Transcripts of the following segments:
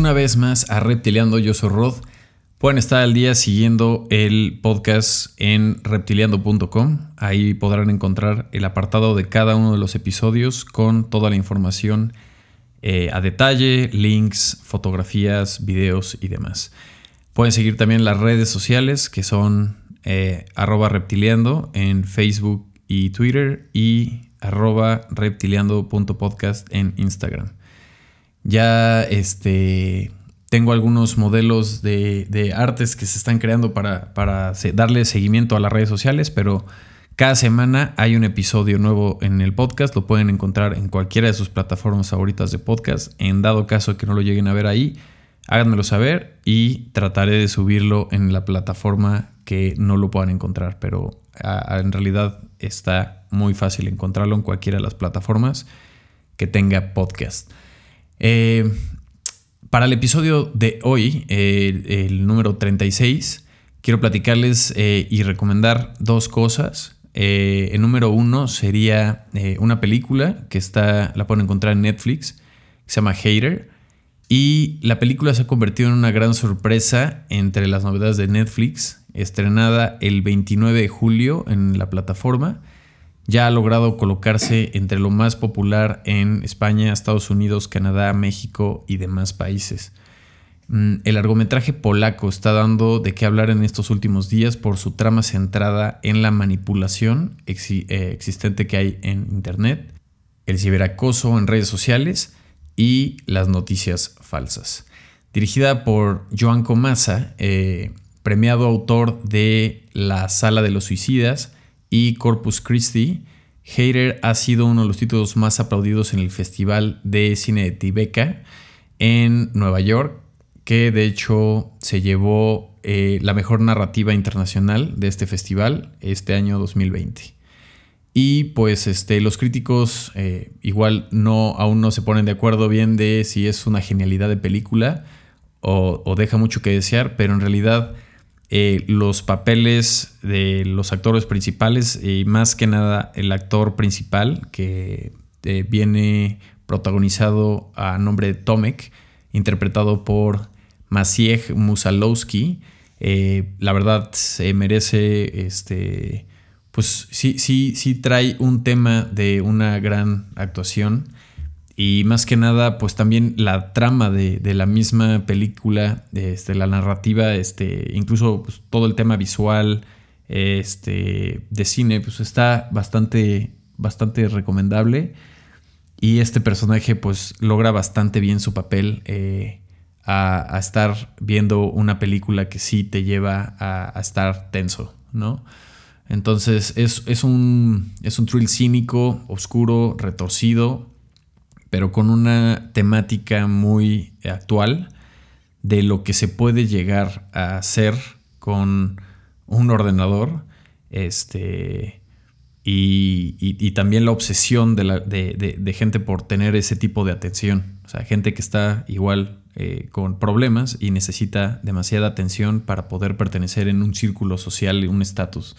una vez más a Reptiliando, yo soy Rod. Pueden estar al día siguiendo el podcast en reptiliando.com. Ahí podrán encontrar el apartado de cada uno de los episodios con toda la información eh, a detalle, links, fotografías, videos y demás. Pueden seguir también las redes sociales que son eh, arroba reptiliando en Facebook y Twitter y arroba reptiliando.podcast en Instagram. Ya este, tengo algunos modelos de, artes que se están creando para, para darle seguimiento a las redes sociales, pero cada semana hay un episodio nuevo en el podcast. Lo pueden encontrar en cualquiera de sus plataformas favoritas de podcast. En dado caso que no lo lleguen a ver ahí, háganmelo saber y trataré de subirlo en la plataforma que no lo puedan encontrar. Pero en realidad está muy fácil encontrarlo en cualquiera de las plataformas que tenga podcast. Eh, para el episodio de hoy, el número 36, quiero platicarles eh, y recomendar dos cosas. Eh, el número uno sería una película que está, la pueden encontrar en Netflix, se llama Hater. Y la película se ha convertido en una gran sorpresa entre las novedades de Netflix, estrenada el 29 de julio en la plataforma ya ha logrado colocarse entre lo más popular en España, Estados Unidos, Canadá, México y demás países. Mm, el largometraje polaco está dando de qué hablar en estos últimos días por su trama centrada en la manipulación eh, existente que hay en Internet, el ciberacoso en redes sociales y las noticias falsas. Dirigida por Joan Comasa, eh, premiado autor de La Sala de los Suicidas, y Corpus Christi, Hater ha sido uno de los títulos más aplaudidos en el Festival de Cine de Tribeca en Nueva York, que de hecho se llevó eh, la mejor narrativa internacional de este festival este año 2020. Y pues este, los críticos eh, igual no, aún no se ponen de acuerdo bien de si es una genialidad de película o, o deja mucho que desear, pero en realidad eh, los papeles de los actores principales y más que nada el actor principal que eh, viene protagonizado a nombre de Tomek, interpretado por Maciej Musalowski. Eh, la verdad se merece este pues sí, sí, sí trae un tema de una gran actuación. Y más que nada, pues también la trama de, la misma película, este, la narrativa, este, incluso pues, todo el tema visual este, de cine, pues está bastante, bastante recomendable. Y este personaje pues logra bastante bien su papel eh, a, estar viendo una película que sí te lleva a, estar tenso, ¿no? Entonces es, es, un, es un thrill cínico, oscuro, retorcido, pero con una temática muy actual de lo que se puede llegar a hacer con un ordenador. Este. Y, también la obsesión de, gente por tener ese tipo de atención. O sea, gente que está igual eh, con problemas y necesita demasiada atención para poder pertenecer en un círculo social y un estatus.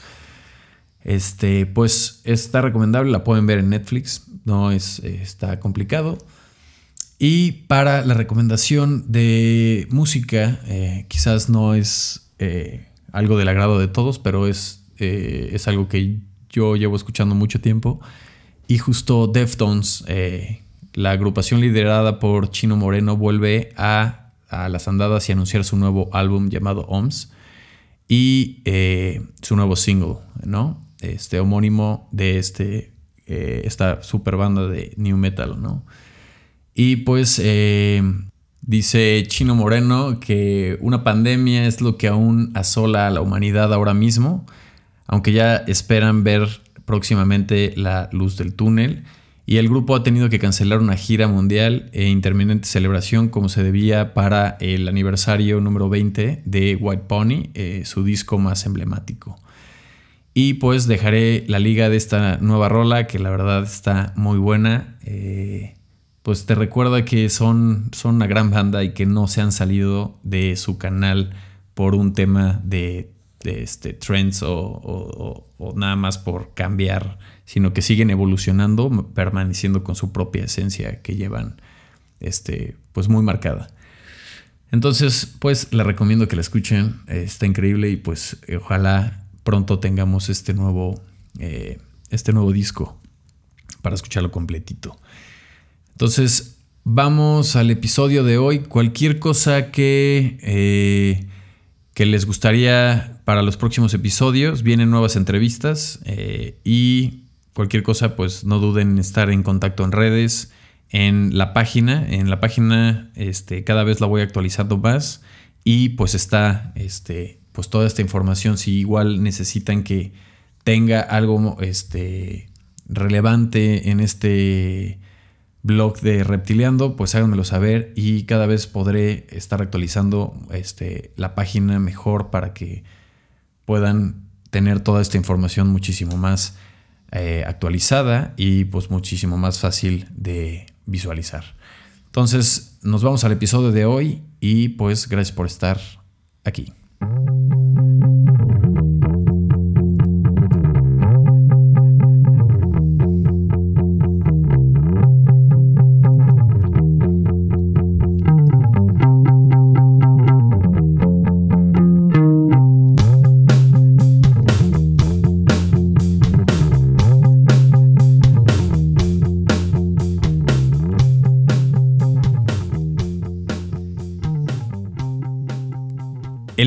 Este, pues está recomendable, la pueden ver en Netflix no es, está complicado. Y para la recomendación de música, eh, quizás no es eh, algo del agrado de todos, pero es, eh, es algo que yo llevo escuchando mucho tiempo. Y justo Deftones, la agrupación liderada por Chino Moreno, vuelve a, a, las andadas y anunciar su nuevo álbum llamado OMS y su nuevo single, ¿no? Este homónimo de este eh, esta super banda de New Metal, ¿no? Y pues eh, dice Chino Moreno que una pandemia es lo que aún asola a la humanidad ahora mismo, aunque ya esperan ver próximamente la luz del túnel. Y el grupo ha tenido que cancelar una gira mundial e interminente celebración como se debía para el aniversario número 20 de White Pony, eh, su disco más emblemático. Y pues dejaré la liga de esta nueva rola, que la verdad está muy buena. Eh, pues te recuerda que son, son una gran banda y que no se han salido de su canal por un tema de, este, trends o, nada más por cambiar, sino que siguen evolucionando, permaneciendo con su propia esencia que llevan este, pues muy marcada. Entonces, pues le recomiendo que la escuchen, está increíble y pues ojalá pronto tengamos este nuevo, eh, este nuevo disco para escucharlo completito. Entonces, vamos al episodio de hoy. Cualquier cosa que, eh, que les gustaría para los próximos episodios, vienen nuevas entrevistas eh, y cualquier cosa, pues no duden en estar en contacto en redes, en la página. En la página este, cada vez la voy actualizando más y pues está este, pues toda esta información. Si igual necesitan que tenga algo este, relevante en este blog de Reptileando, pues háganmelo saber y cada vez podré estar actualizando este, la página mejor para que puedan tener toda esta información muchísimo más eh, actualizada y pues muchísimo más fácil de visualizar. Entonces nos vamos al episodio de hoy y pues gracias por estar aquí.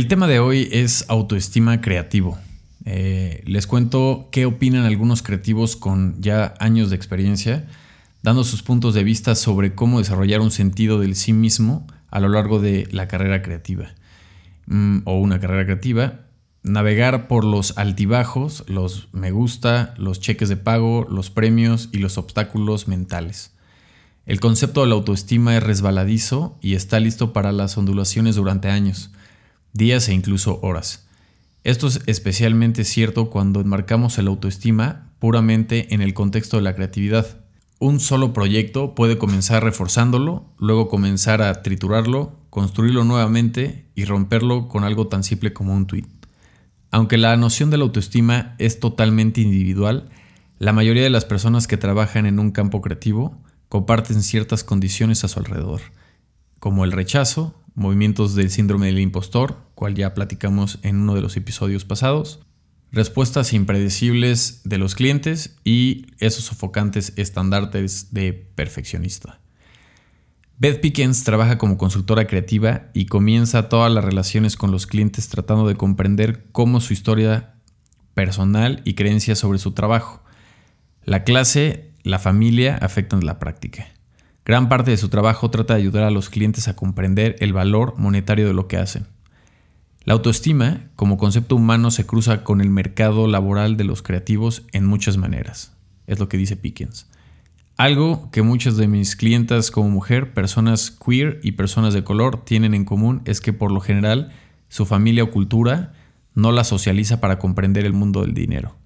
El tema de hoy es autoestima creativo. Eh, les cuento qué opinan algunos creativos con ya años de experiencia, dando sus puntos de vista sobre cómo desarrollar un sentido del sí mismo a lo largo de la carrera creativa mm, o una carrera creativa, navegar por los altibajos, los me gusta, los cheques de pago, los premios y los obstáculos mentales. El concepto de la autoestima es resbaladizo y está listo para las ondulaciones durante años días e incluso horas. Esto es especialmente cierto cuando enmarcamos el autoestima puramente en el contexto de la creatividad. Un solo proyecto puede comenzar reforzándolo, luego comenzar a triturarlo, construirlo nuevamente y romperlo con algo tan simple como un tweet. Aunque la noción de la autoestima es totalmente individual, la mayoría de las personas que trabajan en un campo creativo comparten ciertas condiciones a su alrededor, como el rechazo, movimientos del síndrome del impostor, cual ya platicamos en uno de los episodios pasados, respuestas impredecibles de los clientes y esos sofocantes estándares de perfeccionista. Beth Pickens trabaja como consultora creativa y comienza todas las relaciones con los clientes tratando de comprender cómo su historia personal y creencias sobre su trabajo, la clase, la familia afectan la práctica. Gran parte de su trabajo trata de ayudar a los clientes a comprender el valor monetario de lo que hacen. La autoestima, como concepto humano, se cruza con el mercado laboral de los creativos en muchas maneras. Es lo que dice Pickens. Algo que muchas de mis clientas como mujer, personas queer y personas de color tienen en común es que por lo general su familia o cultura no la socializa para comprender el mundo del dinero.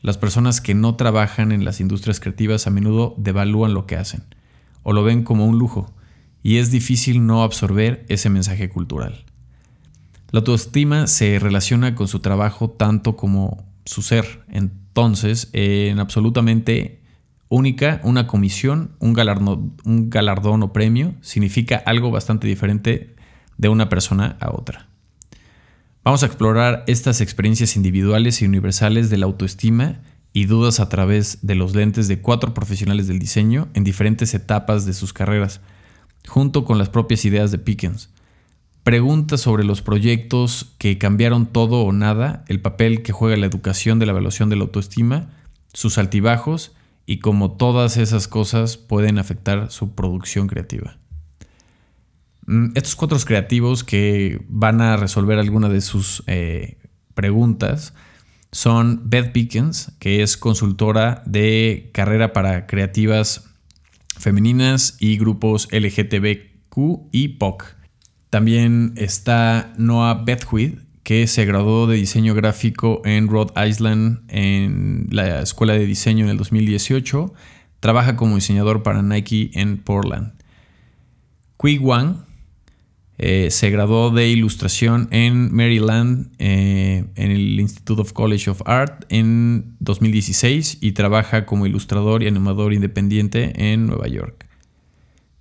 Las personas que no trabajan en las industrias creativas a menudo devalúan lo que hacen o lo ven como un lujo, y es difícil no absorber ese mensaje cultural. La autoestima se relaciona con su trabajo tanto como su ser. Entonces, en absolutamente única, una comisión, un galardón, un galardón o premio significa algo bastante diferente de una persona a otra. Vamos a explorar estas experiencias individuales y universales de la autoestima y dudas a través de los lentes de cuatro profesionales del diseño en diferentes etapas de sus carreras, junto con las propias ideas de Pickens. Preguntas sobre los proyectos que cambiaron todo o nada, el papel que juega la educación de la evaluación de la autoestima, sus altibajos y cómo todas esas cosas pueden afectar su producción creativa. Mm, estos cuatro creativos que van a resolver alguna de sus eh, preguntas son Beth Pickens, que es consultora de carrera para creativas femeninas y grupos LGTBQ y POC. También está Noah Bethwith, que se graduó de diseño gráfico en Rhode Island en la Escuela de Diseño en el 2018. Trabaja como diseñador para Nike en Portland. Kui Wang eh, se graduó de ilustración en Maryland, eh, en el Institute of College of Art, en 2016 y trabaja como ilustrador y animador independiente en Nueva York.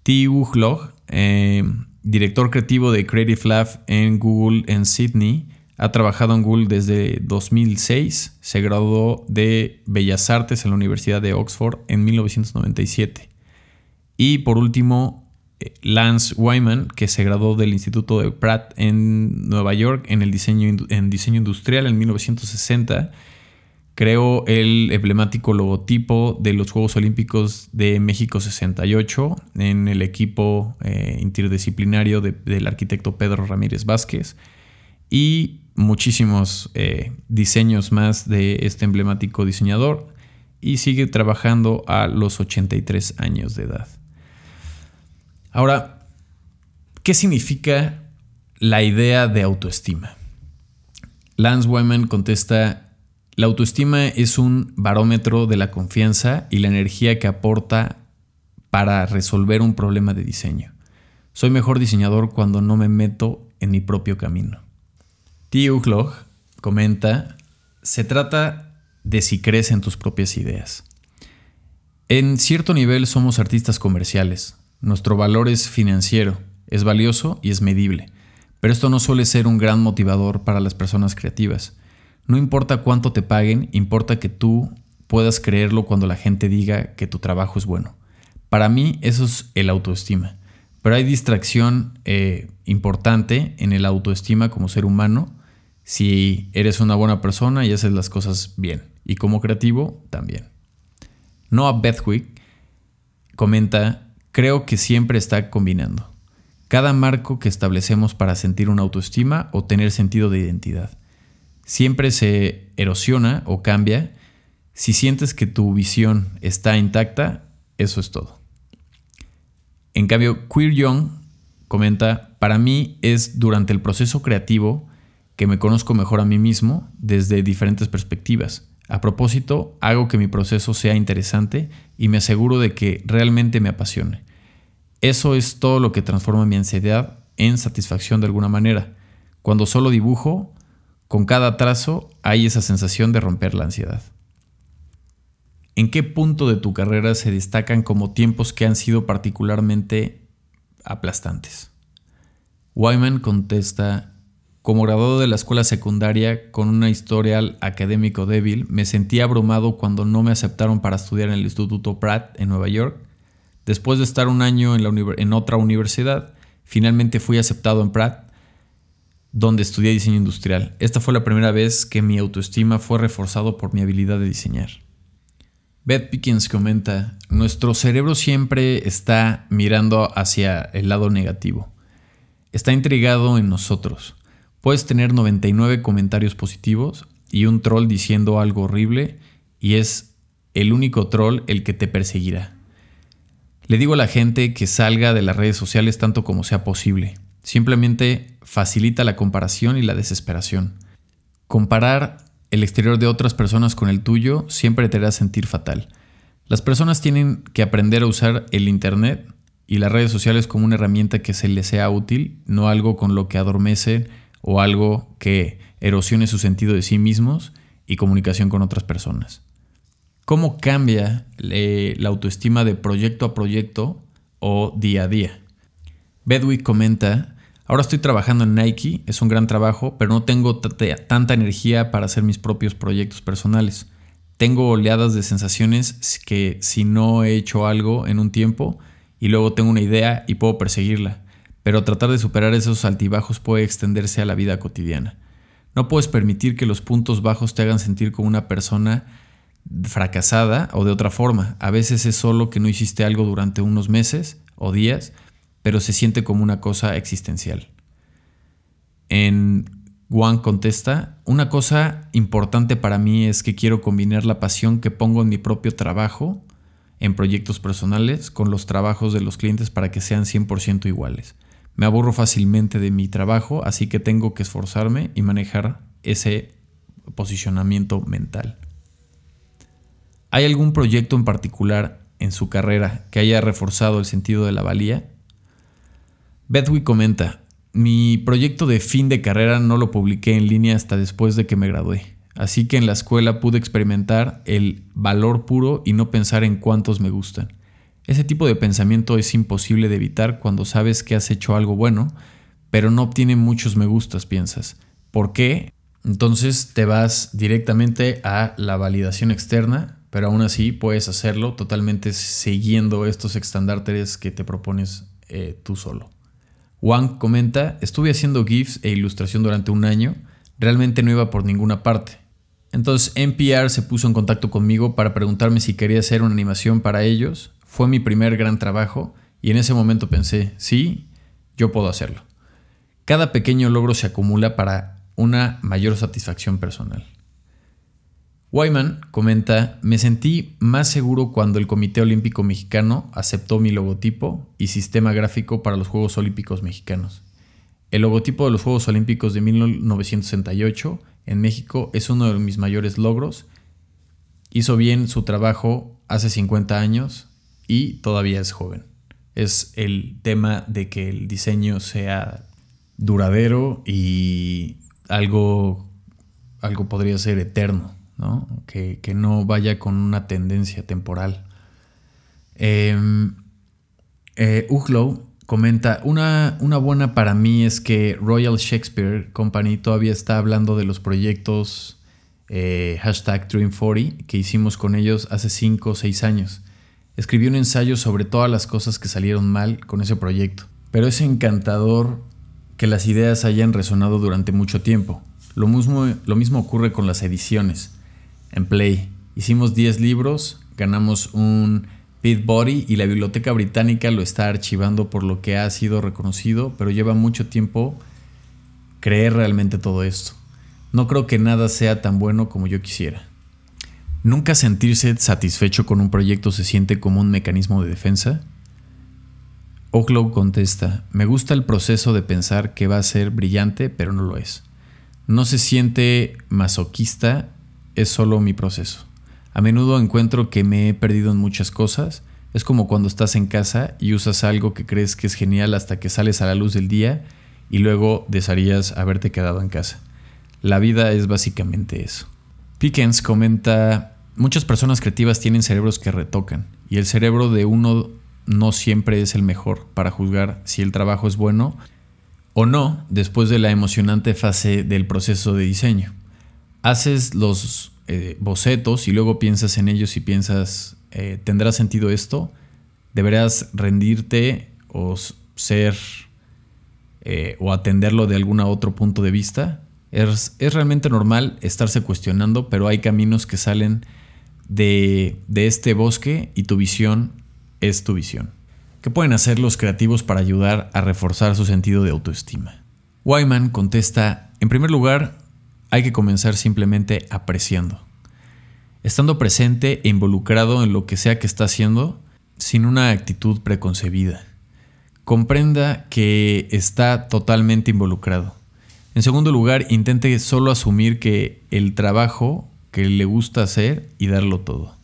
Ti Log eh, director creativo de Creative Lab en Google en Sydney. Ha trabajado en Google desde 2006. Se graduó de Bellas Artes en la Universidad de Oxford en 1997. Y por último, Lance Wyman, que se graduó del Instituto de Pratt en Nueva York en, el diseño, en diseño industrial en 1960 creó el emblemático logotipo de los Juegos Olímpicos de México 68 en el equipo eh, interdisciplinario del arquitecto Pedro Ramírez Vázquez y muchísimos eh, diseños más de este emblemático diseñador y sigue trabajando a los 83 años de edad. Ahora, ¿qué significa la idea de autoestima? Lance Wyman contesta la autoestima es un barómetro de la confianza y la energía que aporta para resolver un problema de diseño. Soy mejor diseñador cuando no me meto en mi propio camino. T. Uglog comenta, se trata de si crees en tus propias ideas. En cierto nivel somos artistas comerciales. Nuestro valor es financiero, es valioso y es medible. Pero esto no suele ser un gran motivador para las personas creativas. No importa cuánto te paguen, importa que tú puedas creerlo cuando la gente diga que tu trabajo es bueno. Para mí eso es el autoestima. Pero hay distracción eh, importante en el autoestima como ser humano si eres una buena persona y haces las cosas bien. Y como creativo también. Noah Bethwick comenta, creo que siempre está combinando. Cada marco que establecemos para sentir una autoestima o tener sentido de identidad siempre se erosiona o cambia. Si sientes que tu visión está intacta, eso es todo. En cambio, Queer Young comenta, para mí es durante el proceso creativo que me conozco mejor a mí mismo desde diferentes perspectivas. A propósito, hago que mi proceso sea interesante y me aseguro de que realmente me apasione. Eso es todo lo que transforma mi ansiedad en satisfacción de alguna manera. Cuando solo dibujo, con cada trazo hay esa sensación de romper la ansiedad. ¿En qué punto de tu carrera se destacan como tiempos que han sido particularmente aplastantes? Wyman contesta, como graduado de la escuela secundaria con una historial académico débil, me sentí abrumado cuando no me aceptaron para estudiar en el Instituto Pratt en Nueva York. Después de estar un año en, otra universidad, finalmente fui aceptado en Pratt donde estudié diseño industrial. Esta fue la primera vez que mi autoestima fue reforzado por mi habilidad de diseñar. Beth Pickens comenta, nuestro cerebro siempre está mirando hacia el lado negativo. Está intrigado en nosotros. Puedes tener 99 comentarios positivos y un troll diciendo algo horrible y es el único troll el que te perseguirá. Le digo a la gente que salga de las redes sociales tanto como sea posible. Simplemente facilita la comparación y la desesperación. Comparar el exterior de otras personas con el tuyo siempre te hará sentir fatal. Las personas tienen que aprender a usar el Internet y las redes sociales como una herramienta que se les sea útil, no algo con lo que adormece o algo que erosione su sentido de sí mismos y comunicación con otras personas. ¿Cómo cambia eh, la autoestima de proyecto a proyecto o día a día? Bedwick comenta Ahora estoy trabajando en Nike, es un gran trabajo, pero no tengo tanta energía para hacer mis propios proyectos personales. Tengo oleadas de sensaciones que si no he hecho algo en un tiempo y luego tengo una idea y puedo perseguirla, pero tratar de superar esos altibajos puede extenderse a la vida cotidiana. No puedes permitir que los puntos bajos te hagan sentir como una persona fracasada o de otra forma. A veces es solo que no hiciste algo durante unos meses o días, pero se siente como una cosa existencial. En Juan contesta, una cosa importante para mí es que quiero combinar la pasión que pongo en mi propio trabajo, en proyectos personales, con los trabajos de los clientes para que sean 100% iguales. Me aburro fácilmente de mi trabajo, así que tengo que esforzarme y manejar ese posicionamiento mental. ¿Hay algún proyecto en particular en su carrera que haya reforzado el sentido de la valía? Bethwick comenta, mi proyecto de fin de carrera no lo publiqué en línea hasta después de que me gradué, así que en la escuela pude experimentar el valor puro y no pensar en cuántos me gustan. Ese tipo de pensamiento es imposible de evitar cuando sabes que has hecho algo bueno, pero no obtiene muchos me gustas, piensas. ¿Por qué? Entonces te vas directamente a la validación externa, pero aún así puedes hacerlo totalmente siguiendo estos estándares que te propones eh, tú solo. Wang comenta, estuve haciendo GIFs e ilustración durante un año, realmente no iba por ninguna parte. Entonces NPR se puso en contacto conmigo para preguntarme si quería hacer una animación para ellos. Fue mi primer gran trabajo y en ese momento pensé, sí, yo puedo hacerlo. Cada pequeño logro se acumula para una mayor satisfacción personal. Wyman comenta, me sentí más seguro cuando el Comité Olímpico Mexicano aceptó mi logotipo y sistema gráfico para los Juegos Olímpicos Mexicanos. El logotipo de los Juegos Olímpicos de 1968 en México es uno de mis mayores logros. Hizo bien su trabajo hace 50 años y todavía es joven. Es el tema de que el diseño sea duradero y algo, algo podría ser eterno, ¿no? Que, no vaya con una tendencia temporal. Eh, eh, comenta, una, una, buena para mí es que Royal Shakespeare Company todavía está hablando de los proyectos eh, hashtag Dream40 que hicimos con ellos hace 5 o 6 años. Escribí un ensayo sobre todas las cosas que salieron mal con ese proyecto, pero es encantador que las ideas hayan resonado durante mucho tiempo. Lo mismo, lo mismo ocurre con las ediciones. En Play hicimos 10 libros, ganamos un Body y la Biblioteca Británica lo está archivando por lo que ha sido reconocido, pero lleva mucho tiempo creer realmente todo esto. No creo que nada sea tan bueno como yo quisiera. ¿Nunca sentirse satisfecho con un proyecto se siente como un mecanismo de defensa? Oglow contesta, me gusta el proceso de pensar que va a ser brillante, pero no lo es. No se siente masoquista, es solo mi proceso. A menudo encuentro que me he perdido en muchas cosas. Es como cuando estás en casa y usas algo que crees que es genial hasta que sales a la luz del día y luego desearías haberte quedado en casa. La vida es básicamente eso. Pickens comenta, muchas personas creativas tienen cerebros que retocan y el cerebro de uno no siempre es el mejor para juzgar si el trabajo es bueno o no después de la emocionante fase del proceso de diseño. Haces los eh, bocetos y luego piensas en ellos y piensas, eh, ¿tendrá sentido esto? Deberás rendirte o ser eh, o atenderlo de algún otro punto de vista. Es, es, realmente normal estarse cuestionando, pero hay caminos que salen de, de este bosque y tu visión es tu visión. ¿Qué pueden hacer los creativos para ayudar a reforzar su sentido de autoestima? Wyman contesta, en primer lugar, hay que comenzar simplemente apreciando. Estando presente e involucrado en lo que sea que está haciendo, sin una actitud preconcebida. Comprenda que está totalmente involucrado. En segundo lugar, intente solo asumir que el trabajo que le gusta hacer y darlo todo.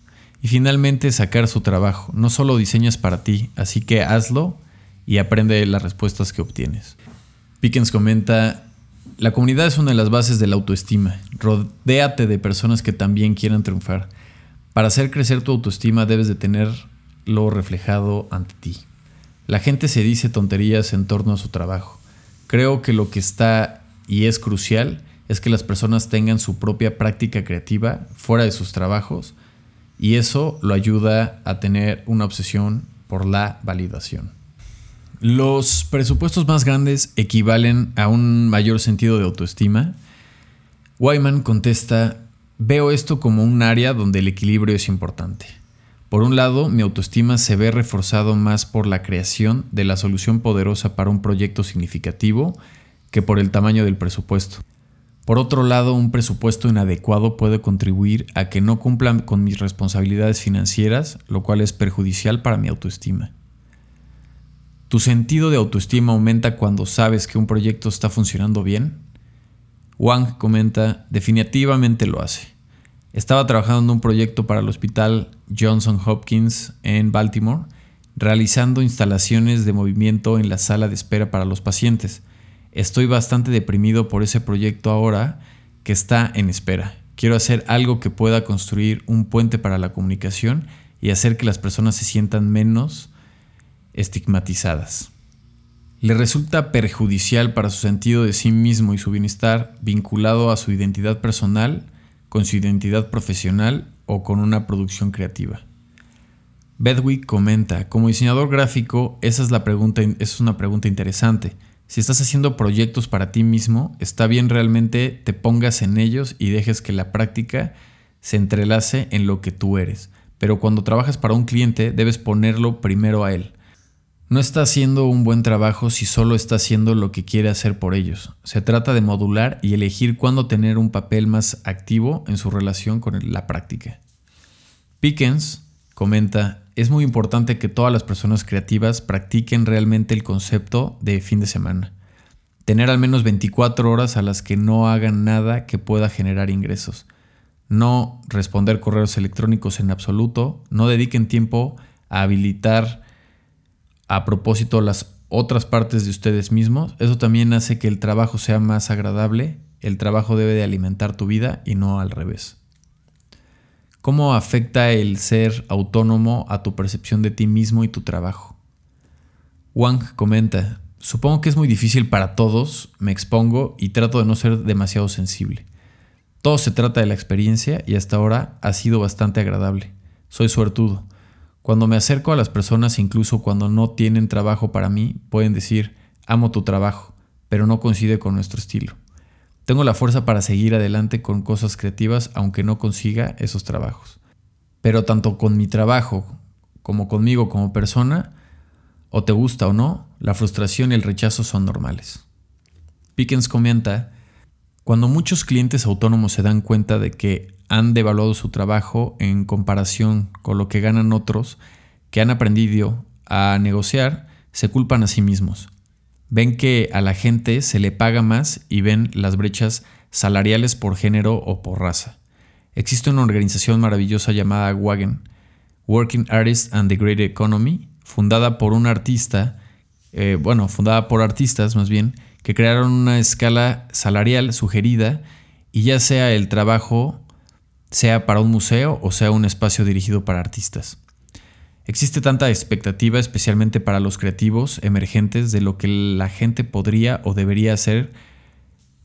Y finalmente sacar su trabajo. No solo diseñas para ti, así que hazlo y aprende las respuestas que obtienes. Pickens comenta, la comunidad es una de las bases de la autoestima. Rodéate de personas que también quieran triunfar. Para hacer crecer tu autoestima debes de tenerlo reflejado ante ti. La gente se dice tonterías en torno a su trabajo. Creo que lo que está y es crucial es que las personas tengan su propia práctica creativa fuera de sus trabajos y eso lo ayuda a tener una obsesión por la validación. Los presupuestos más grandes equivalen a un mayor sentido de autoestima. Wyman contesta, veo esto como un área donde el equilibrio es importante. Por un lado, mi autoestima se ve reforzado más por la creación de la solución poderosa para un proyecto significativo que por el tamaño del presupuesto. Por otro lado, un presupuesto inadecuado puede contribuir a que no cumplan con mis responsabilidades financieras, lo cual es perjudicial para mi autoestima. ¿Tu sentido de autoestima aumenta cuando sabes que un proyecto está funcionando bien? Wang comenta, definitivamente lo hace. Estaba trabajando en un proyecto para el hospital Johnson Hopkins en Baltimore, realizando instalaciones de movimiento en la sala de espera para los pacientes. Estoy bastante deprimido por ese proyecto ahora que está en espera. Quiero hacer algo que pueda construir un puente para la comunicación y hacer que las personas se sientan menos estigmatizadas. Le resulta perjudicial para su sentido de sí mismo y su bienestar vinculado a su identidad personal, con su identidad profesional o con una producción creativa. Bedwick comenta, como diseñador gráfico, esa es, la pregunta, es una pregunta interesante. Si estás haciendo proyectos para ti mismo, está bien realmente te pongas en ellos y dejes que la práctica se entrelace en lo que tú eres. Pero cuando trabajas para un cliente, debes ponerlo primero a él. No está haciendo un buen trabajo si solo está haciendo lo que quiere hacer por ellos. Se trata de modular y elegir cuándo tener un papel más activo en su relación con la práctica. Pickens comenta, es muy importante que todas las personas creativas practiquen realmente el concepto de fin de semana. Tener al menos 24 horas a las que no hagan nada que pueda generar ingresos. No responder correos electrónicos en absoluto. No dediquen tiempo a habilitar a propósito las otras partes de ustedes mismos. Eso también hace que el trabajo sea más agradable. El trabajo debe de alimentar tu vida y no al revés. ¿Cómo afecta el ser autónomo a tu percepción de ti mismo y tu trabajo? Wang comenta, supongo que es muy difícil para todos, me expongo y trato de no ser demasiado sensible. Todo se trata de la experiencia y hasta ahora ha sido bastante agradable. Soy suertudo. Cuando me acerco a las personas, incluso cuando no tienen trabajo para mí, pueden decir, amo tu trabajo, pero no coincide con nuestro estilo. Tengo la fuerza para seguir adelante con cosas creativas aunque no consiga esos trabajos. Pero tanto con mi trabajo como conmigo como persona, o te gusta o no, la frustración y el rechazo son normales. Pickens comenta, cuando muchos clientes autónomos se dan cuenta de que han devaluado su trabajo en comparación con lo que ganan otros que han aprendido a negociar, se culpan a sí mismos ven que a la gente se le paga más y ven las brechas salariales por género o por raza. Existe una organización maravillosa llamada WAGEN, Working Artists and the Great Economy, fundada por un artista, eh, bueno, fundada por artistas más bien, que crearon una escala salarial sugerida y ya sea el trabajo sea para un museo o sea un espacio dirigido para artistas. Existe tanta expectativa, especialmente para los creativos emergentes, de lo que la gente podría o debería hacer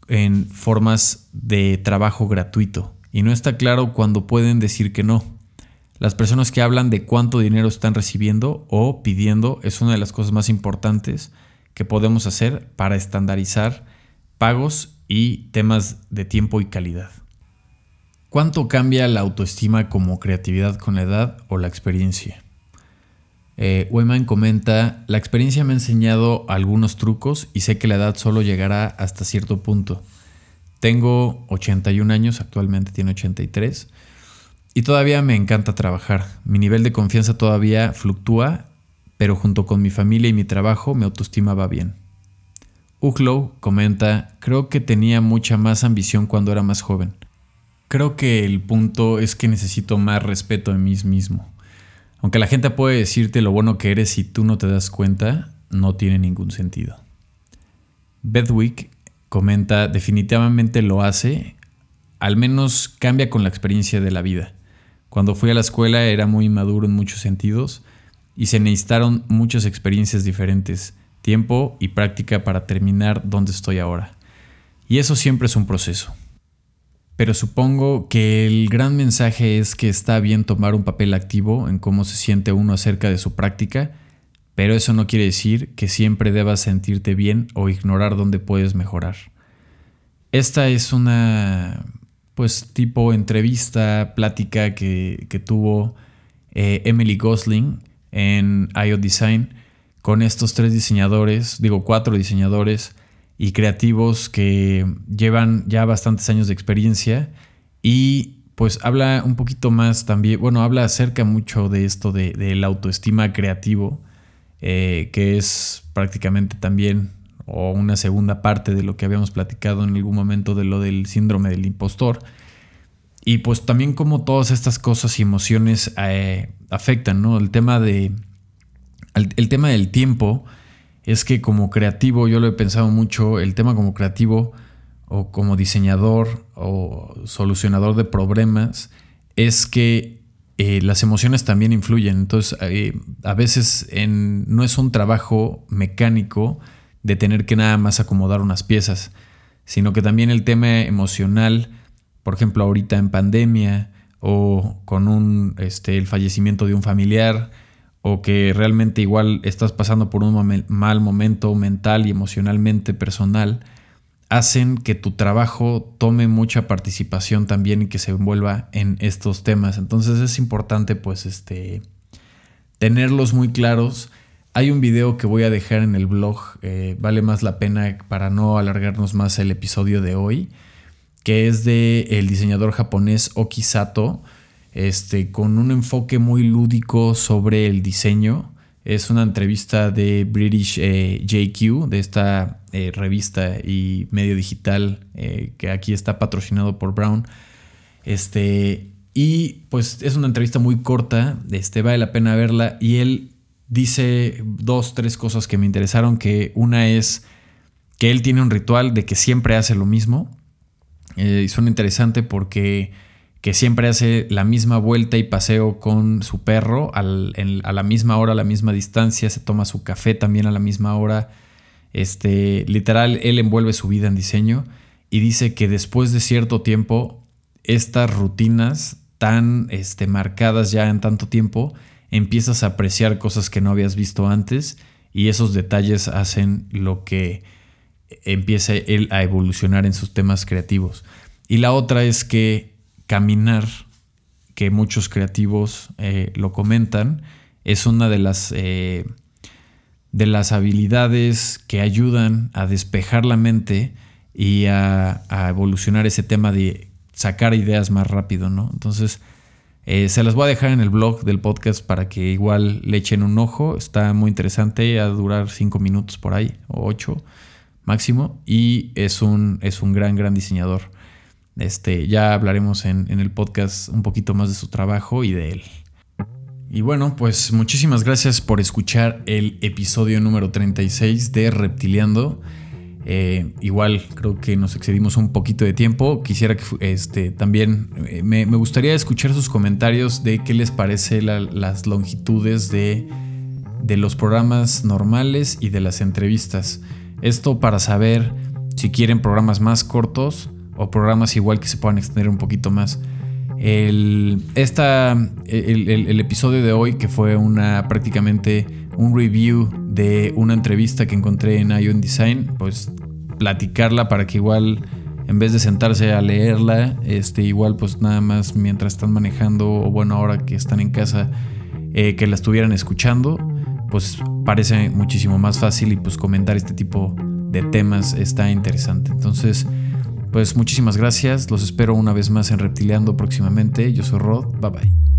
en formas de trabajo gratuito. Y no está claro cuándo pueden decir que no. Las personas que hablan de cuánto dinero están recibiendo o pidiendo es una de las cosas más importantes que podemos hacer para estandarizar pagos y temas de tiempo y calidad. ¿Cuánto cambia la autoestima como creatividad con la edad o la experiencia? Eh, Weyman comenta, la experiencia me ha enseñado algunos trucos y sé que la edad solo llegará hasta cierto punto. Tengo 81 años, actualmente tiene 83, y todavía me encanta trabajar. Mi nivel de confianza todavía fluctúa, pero junto con mi familia y mi trabajo mi autoestima va bien. Uglow comenta, creo que tenía mucha más ambición cuando era más joven. Creo que el punto es que necesito más respeto en mí mismo. Aunque la gente puede decirte lo bueno que eres y tú no te das cuenta, no tiene ningún sentido. Bedwick comenta, definitivamente lo hace, al menos cambia con la experiencia de la vida. Cuando fui a la escuela era muy inmaduro en muchos sentidos y se necesitaron muchas experiencias diferentes, tiempo y práctica para terminar donde estoy ahora. Y eso siempre es un proceso. Pero supongo que el gran mensaje es que está bien tomar un papel activo en cómo se siente uno acerca de su práctica, pero eso no quiere decir que siempre debas sentirte bien o ignorar dónde puedes mejorar. Esta es una, pues, tipo entrevista, plática que, tuvo eh, Emily Gosling en IO Design con estos tres diseñadores, digo cuatro diseñadores, y creativos que llevan ya bastantes años de experiencia y pues habla un poquito más también, bueno, habla acerca mucho de esto de, del autoestima creativo, eh, que es prácticamente también o una segunda parte de lo que habíamos platicado en algún momento de lo del síndrome del impostor. Y pues también como todas estas cosas y emociones eh, afectan, ¿no? El tema de. el tema del tiempo es que como creativo, yo lo he pensado mucho, el tema como creativo o como diseñador o solucionador de problemas, es que eh, las emociones también influyen. Entonces, eh, a veces no es un trabajo mecánico de tener que nada más acomodar unas piezas, sino que también el tema emocional, por ejemplo, ahorita en pandemia o con un, este, el fallecimiento de un familiar, o que realmente igual estás pasando por un mal momento mental y emocionalmente personal, hacen que tu trabajo tome mucha participación también y que se envuelva en estos temas. Entonces es importante pues este tenerlos muy claros. Hay un video que voy a dejar en el blog, eh, vale más la pena para no alargarnos más el episodio de hoy, que es de el diseñador japonés Okisato, este, con un enfoque muy lúdico sobre el diseño es una entrevista de British eh, JQ, de esta eh, revista y medio digital que aquí está patrocinado por Brown. Este, y pues es una entrevista muy corta, este, vale la pena verla. Y él dice dos, tres cosas que me interesaron, que una es que él tiene un ritual de que siempre hace lo mismo. y suena interesante porque que siempre hace la misma vuelta y paseo con su perro a la misma hora, a la misma distancia, se toma su café también a la misma hora. Este, literal, él envuelve su vida en diseño y dice que después de cierto tiempo, estas rutinas tan este, marcadas ya en tanto tiempo, empiezas a apreciar cosas que no habías visto antes y esos detalles hacen lo que empiece él a evolucionar en sus temas creativos. Y la otra es que caminar, que muchos creativos eh, lo comentan, es una de las, eh, de las habilidades que ayudan a despejar la mente y a, evolucionar ese tema de sacar ideas más rápido, ¿no? Entonces, eh, se las voy a dejar en el blog del podcast para que igual le echen un ojo. Está muy interesante, a durar cinco minutos por ahí, o ocho máximo, y es un, es un gran, gran diseñador. Este, ya hablaremos en, el podcast un poquito más de su trabajo y de él. Y bueno, pues muchísimas gracias por escuchar el episodio número 36 de Reptiliando. Eh, igual creo que nos excedimos un poquito de tiempo. Quisiera que este, también eh, me, gustaría escuchar sus comentarios de qué les parece las longitudes de, de los programas normales y de las entrevistas. Esto para saber si quieren programas más cortos o programas igual que se puedan extender un poquito más. El, esta, el, episodio de hoy, que fue una prácticamente un review de una entrevista que encontré en Ion Design, pues platicarla para que igual en vez de sentarse a leerla, este, igual pues nada más mientras están manejando o bueno ahora que están en casa, eh, que la estuvieran escuchando, pues parece muchísimo más fácil y pues comentar este tipo de temas está interesante. Entonces, pues muchísimas gracias, los espero una vez más en Reptileando próximamente. Yo soy Rod, bye bye.